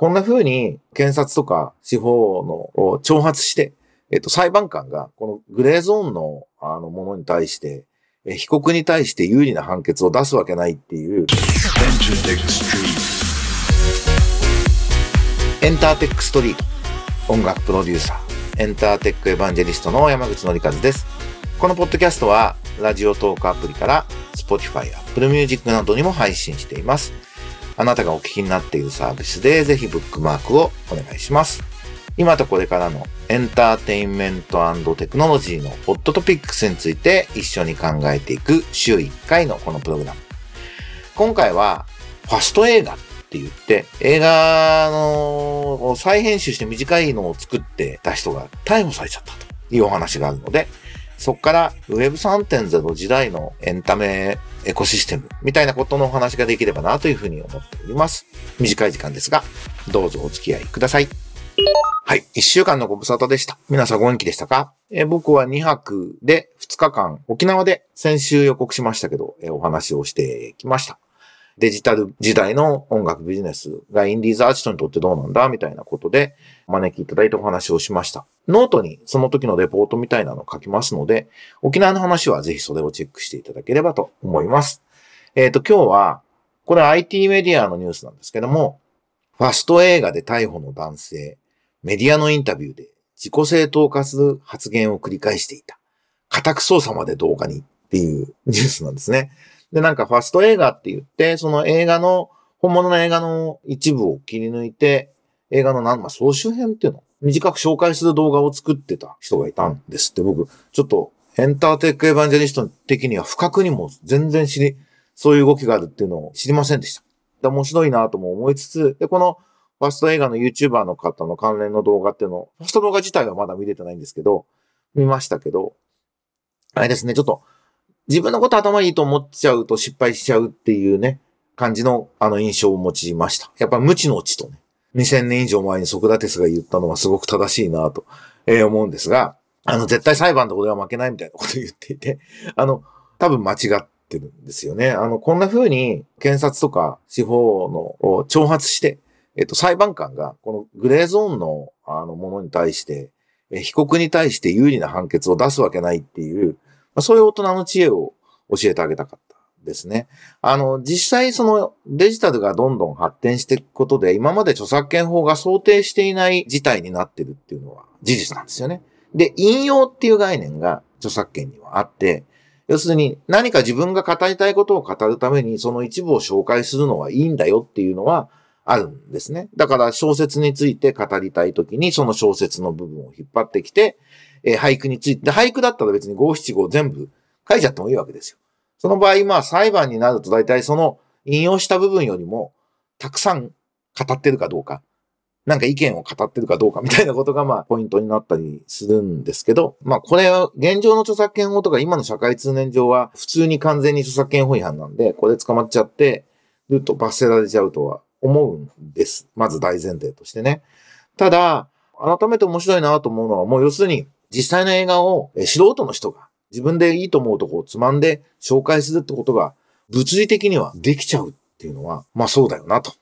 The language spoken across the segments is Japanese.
こんな風に検察とか司法の挑発して、えっと、裁判官がこのグレーゾーンのあのものに対して、え被告に対して有利な判決を出すわけないっていう。エンターテックストリート。音楽プロデューサー、エンターテックエヴァンジェリストの山口のりかずです。このポッドキャストは、ラジオトークアプリから、Spotify、Apple Music などにも配信しています。あなたがお聞きになっているサービスで、ぜひブックマークをお願いします。今とこれからのエンターテインメントテクノロジーのホットトピックスについて一緒に考えていく週1回のこのプログラム。今回はファスト映画って言って、映画の再編集して短いのを作ってた人が逮捕されちゃったというお話があるので、そこから Web3.0 時代のエンタメエコシステムみたいなことのお話ができればなというふうに思っております。短い時間ですが、どうぞお付き合いください。はい。一週間のご無沙汰でした。皆さんご元気でしたか？え僕は2泊で2日間沖縄で先週予告しましたけど、えお話をしてきました。デジタル時代の音楽ビジネスがインディーズアーティストにとってどうなんだみたいなことでお招きいただいてお話をしました。ノートにその時のレポートみたいなのを書きますので、沖縄の話はぜひそれをチェックしていただければと思います。えっ、ー、と、今日は、これ IT メディアのニュースなんですけども、ファスト映画で逮捕の男性、メディアのインタビューで自己正当化する発言を繰り返していた。家宅捜査まで動画にっていうニュースなんですね。で、なんかファスト映画って言って、その映画の、本物の映画の一部を切り抜いて、映画の何、まあ、総集編っていうの？短く紹介する動画を作ってた人がいたんですって、僕、ちょっと、エンターテックエヴァンジェリスト的には不覚にも全然知り、そういう動きがあるっていうのを知りませんでした。で面白いなとも思いつつ、で、このファスト映画の YouTuber の方の関連の動画っていうのを、ファスト動画自体はまだ見れてないんですけど、見ましたけど、あれですね、ちょっと、自分のこと頭いいと思っちゃうと失敗しちゃうっていうね、感じのあの印象を持ちました。やっぱ無知の知とね、2000年以上前にソクラテスが言ったのはすごく正しいなと、えー、思うんですが、あの、絶対裁判で俺は負けないみたいなことを言っていて、あの、多分間違ってるんですよね。あの、こんな風に検察とか司法の挑発して、えっと、裁判官がこのグレーゾーンのあのものに対して、被告に対して有利な判決を出すわけないっていう、そういう大人の知恵を教えてあげたかったですね。あの、実際そのデジタルがどんどん発展していくことで、今まで著作権法が想定していない事態になってるっていうのは事実なんですよね。で、引用っていう概念が著作権にはあって、要するに何か自分が語りたいことを語るためにその一部を紹介するのはいいんだよっていうのはあるんですね。だから小説について語りたいときにその小説の部分を引っ張ってきて、えー、俳句について、俳句だったら別に五七五全部書いちゃってもいいわけですよ。その場合、まあ裁判になると大体その引用した部分よりもたくさん語ってるかどうか、なんか意見を語ってるかどうかみたいなことがまあポイントになったりするんですけど、まあこれは現状の著作権法とか今の社会通念上は普通に完全に著作権法違反なんで、これ捕まっちゃって、ずっと罰せられちゃうとは思うんです。まず大前提としてね。ただ、改めて面白いなと思うのは、もう要するに実際の映画を素人の人が自分でいいと思うとこをつまんで紹介するってことが物理的にはできちゃうっていうのは、まあそうだよなと。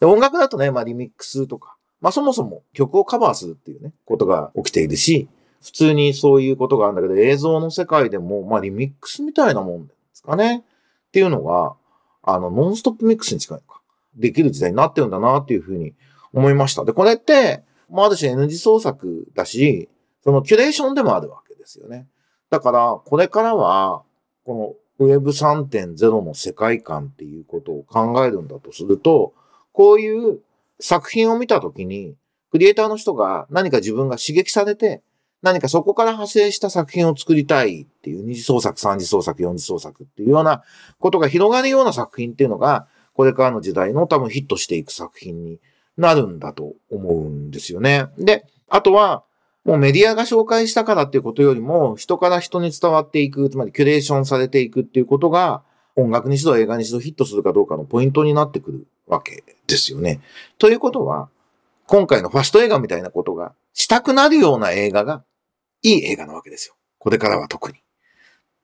で音楽だとね、まあリミックスとか、まあそもそも曲をカバーするっていうね、ことが起きているし、普通にそういうことがあるんだけど、映像の世界でも、まあリミックスみたいなもんですかね。っていうのが、あの、ノンストップミックスに近いのか。できる時代になってるんだなっていうふうに思いました。で、これって、まあある種 N 字創作だし、そのキュレーションでもあるわけですよね。だから、これからは、この Web3.0 の世界観っていうことを考えるんだとすると、こういう作品を見たときに、クリエイターの人が何か自分が刺激されて、何かそこから派生した作品を作りたいっていう二次創作、三次創作、四次創作っていうようなことが広がるような作品っていうのが、これからの時代の多分ヒットしていく作品になるんだと思うんですよね。で、あとは、もうメディアが紹介したからっていうことよりも、人から人に伝わっていく、つまりキュレーションされていくっていうことが、音楽にしろ映画にしろヒットするかどうかのポイントになってくるわけですよね。ということは、今回のファスト映画みたいなことがしたくなるような映画がいい映画なわけですよ。これからは特に。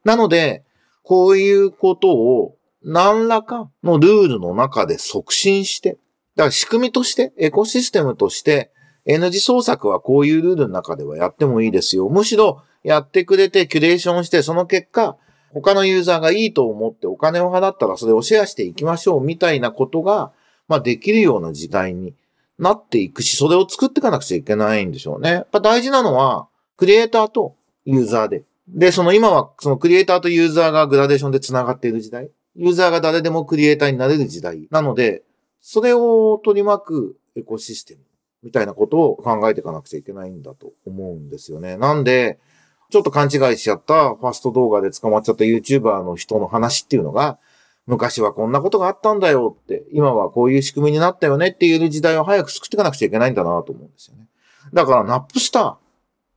なので、こういうことを何らかのルールの中で促進して、だから仕組みとして、エコシステムとして、N 字創作はこういうルールの中ではやってもいいですよ。むしろやってくれてキュレーションして、その結果、他のユーザーがいいと思ってお金を払ったらそれをシェアしていきましょうみたいなことが、まあできるような時代になっていくし、それを作っていかなくちゃいけないんでしょうね。やっぱ大事なのは、クリエイターとユーザーで。で、その今はそのクリエイターとユーザーがグラデーションで繋がっている時代。ユーザーが誰でもクリエイターになれる時代。なので、それを取り巻くエコシステムみたいなことを考えていかなくちゃいけないんだと思うんですよね。なんで、ちょっと勘違いしちゃったファスト動画で捕まっちゃった YouTuber の人の話っていうのが、昔はこんなことがあったんだよって、今はこういう仕組みになったよねっていう時代を早く作っていかなくちゃいけないんだなと思うんですよね。だから、ナップスター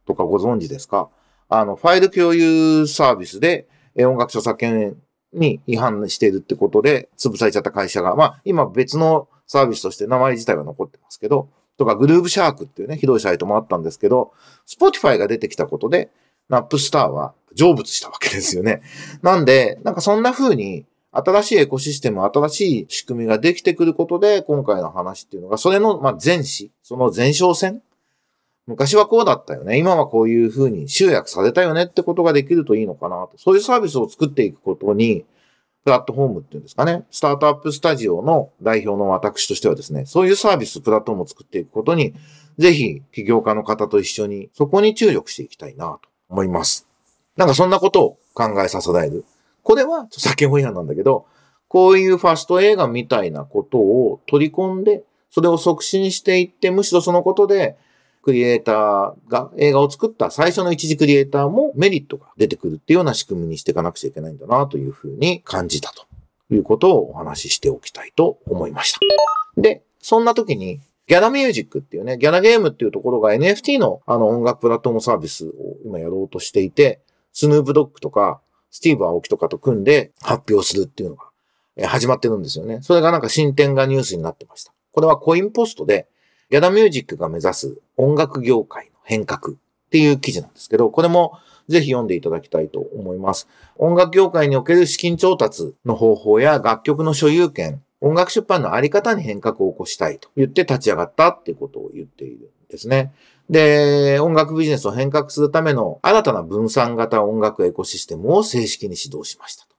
とかご存知ですか？あの、ファイル共有サービスで音楽著作権に違反しているってことで潰されちゃった会社が、まあ、今別のサービスとして名前自体は残ってますけど、とか Grooveshark っていうね、ひどいサイトもあったんですけど、 Spotify が出てきたことで、 Napster は成仏したわけですよね。なんで、なんかそんな風に、新しいエコシステム、新しい仕組みができてくることで、今回の話っていうのが、それの、まあ、前史、その前哨戦昔はこうだったよね。今はこういう風に集約されたよねってことができるといいのかなと。そういうサービスを作っていくことに、プラットフォームっていうんですかね。スタートアップスタジオの代表の私としてはですね、そういうサービス、プラットフォームを作っていくことに、ぜひ起業家の方と一緒にそこに注力していきたいなと思います。なんかそんなことを考えさせられる。これは著作権法違反なんだけど、こういうファスト映画みたいなことを取り込んで、それを促進していって、むしろそのことで、クリエイターが映画を作った最初の一時クリエイターもメリットが出てくるっていうような仕組みにしていかなくちゃいけないんだなというふうに感じたということをお話ししておきたいと思いました。で、そんな時にギャラミュージックっていうね、ギャラゲームっていうところが NFT のあの音楽プラットフォームサービスを今やろうとしていて、スヌープドッグとか、スティーブ・アオキとかと組んで発表するっていうのが始まってるんですよね。それがなんか進展がニュースになってました。これはコインポストで、ギャラミュージックが目指す音楽業界の変革っていう記事なんですけど、これもぜひ読んでいただきたいと思います。音楽業界における資金調達の方法や楽曲の所有権、音楽出版のあり方に変革を起こしたいと言って立ち上がったっていうことを言っているんですね。で、音楽ビジネスを変革するための新たな分散型音楽エコシステムを正式に指導しましたと。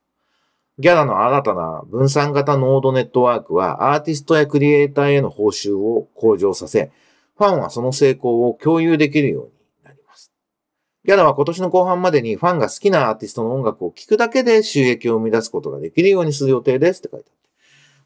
ギャラの新たな分散型ノードネットワークはアーティストやクリエイターへの報酬を向上させ、ファンはその成功を共有できるようになります。ギャラは今年の後半までにファンが好きなアーティストの音楽を聴くだけで収益を生み出すことができるようにする予定ですって書いてあって。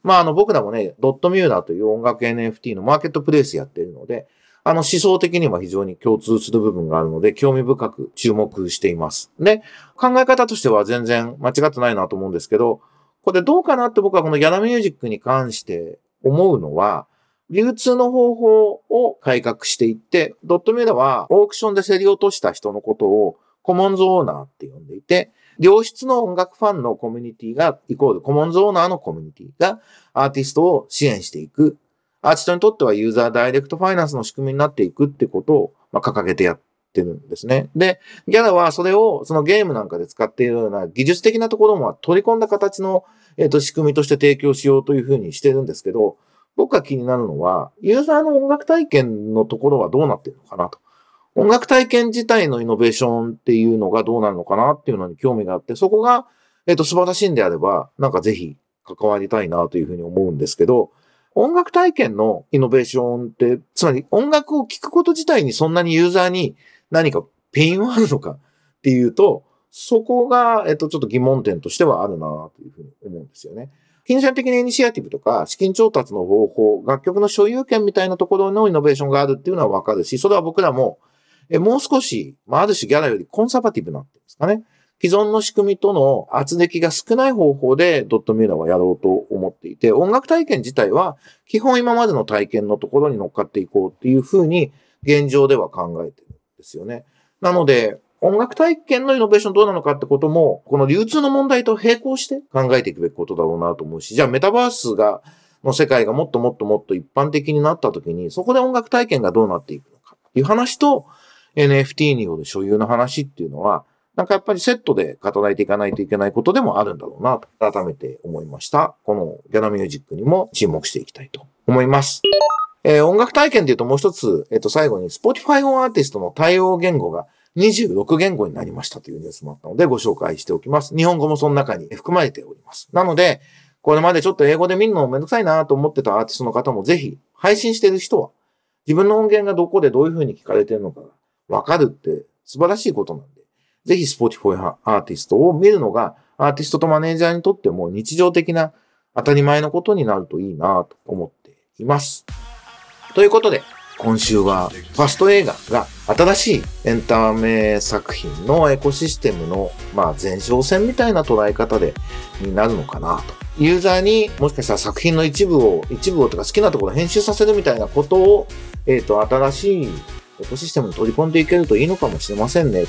まあ、あの、僕らもね、ドットミューラーという音楽 NFT のマーケットプレイスやってるので、あの思想的には非常に共通する部分があるので、興味深く注目しています。で、考え方としては全然間違ってないなと思うんですけど、これどうかなって僕はこのギャラミュージックに関して思うのは、流通の方法を改革していって、ドットミューラはオークションで競り落とした人のことをコモンズオーナーって呼んでいて、良質の音楽ファンのコミュニティが、イコールコモンズオーナーのコミュニティがアーティストを支援していくアーティストにとってはユーザーダイレクトファイナンスの仕組みになっていくってことを、ま、掲げてやってるんですね。で、ギャラはそれをそのゲームなんかで使っているような技術的なところも取り込んだ形の、えっ、と仕組みとして提供しようというふうにしてるんですけど、僕が気になるのは、ユーザーの音楽体験のところはどうなってるのかなと。音楽体験自体のイノベーションっていうのがどうなるのかなっていうのに興味があって、そこが、えっ、と、素晴らしいんであれば、なんかぜひ関わりたいなというふうに思うんですけど、音楽体験のイノベーションって、つまり音楽を聴くこと自体にそんなにユーザーに何かペインはあるのかっていうと、そこが、えっと、ちょっと疑問点としてはあるなというふうに思うんですよね。金銭的なイニシアティブとか、資金調達の方法、楽曲の所有権みたいなところのイノベーションがあるっていうのはわかるし、それは僕らも、えもう少し、まあ、ある種ギャラよりコンサバティブなってんですかね。既存の仕組みとの圧力が少ない方法でドットミューラーはやろうと思っていて、音楽体験自体は基本今までの体験のところに乗っかっていこうっていうふうに現状では考えてるんですよね。なので、音楽体験のイノベーションどうなのかってことも、この流通の問題と並行して考えていくべきことだろうなと思うし、じゃあメタバースが、の世界がもっともっともっと一般的になった時に、そこで音楽体験がどうなっていくのかっていう話と、NFT による所有の話っていうのは、なんかやっぱりセットで語られていかないといけないことでもあるんだろうなと改めて思いました。このギャラミュージックにも注目していきたいと思います。えー、音楽体験で言うともう一つ、えっ、ー、と、最後に Spotify オンアーティストの対応言語が26言語になりましたというニュースもあったのでご紹介しておきます。日本語もその中に含まれております。なので、これまでちょっと英語で見るのめんどくさいなと思ってたアーティストの方もぜひ、配信してる人は、自分の音源がどこでどういう風に聞かれてるのかがわかるって素晴らしいことなんで、ぜひ Spotify アーティストを見るのが、アーティストとマネージャーにとっても日常的な当たり前のことになるといいなと思っています。ということで、今週はファスト映画が新しいエンタメ作品のエコシステムの、まあ、前哨戦みたいな捉え方で、になるのかなと。ユーザーにもしかしたら作品の一部を、一部をとか好きなところ編集させるみたいなことを、えっ、ー、と、新しいエコシステムに取り込んでいけるといいのかもしれませんね。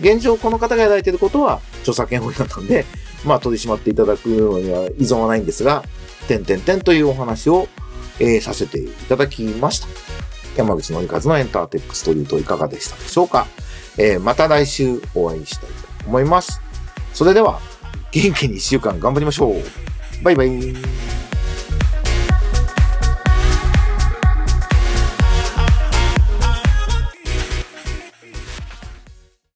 現状この方がやられていることは著作権法違反なんで、まあ取り締まっていただくのには依存はないんですが、点々点というお話をえー、させていただきました。山口のりかずのエンターテックストリートいかがでしたでしょうか、えー、また来週お会いしたいと思います。それでは、元気に一週間頑張りましょう。バイバイ。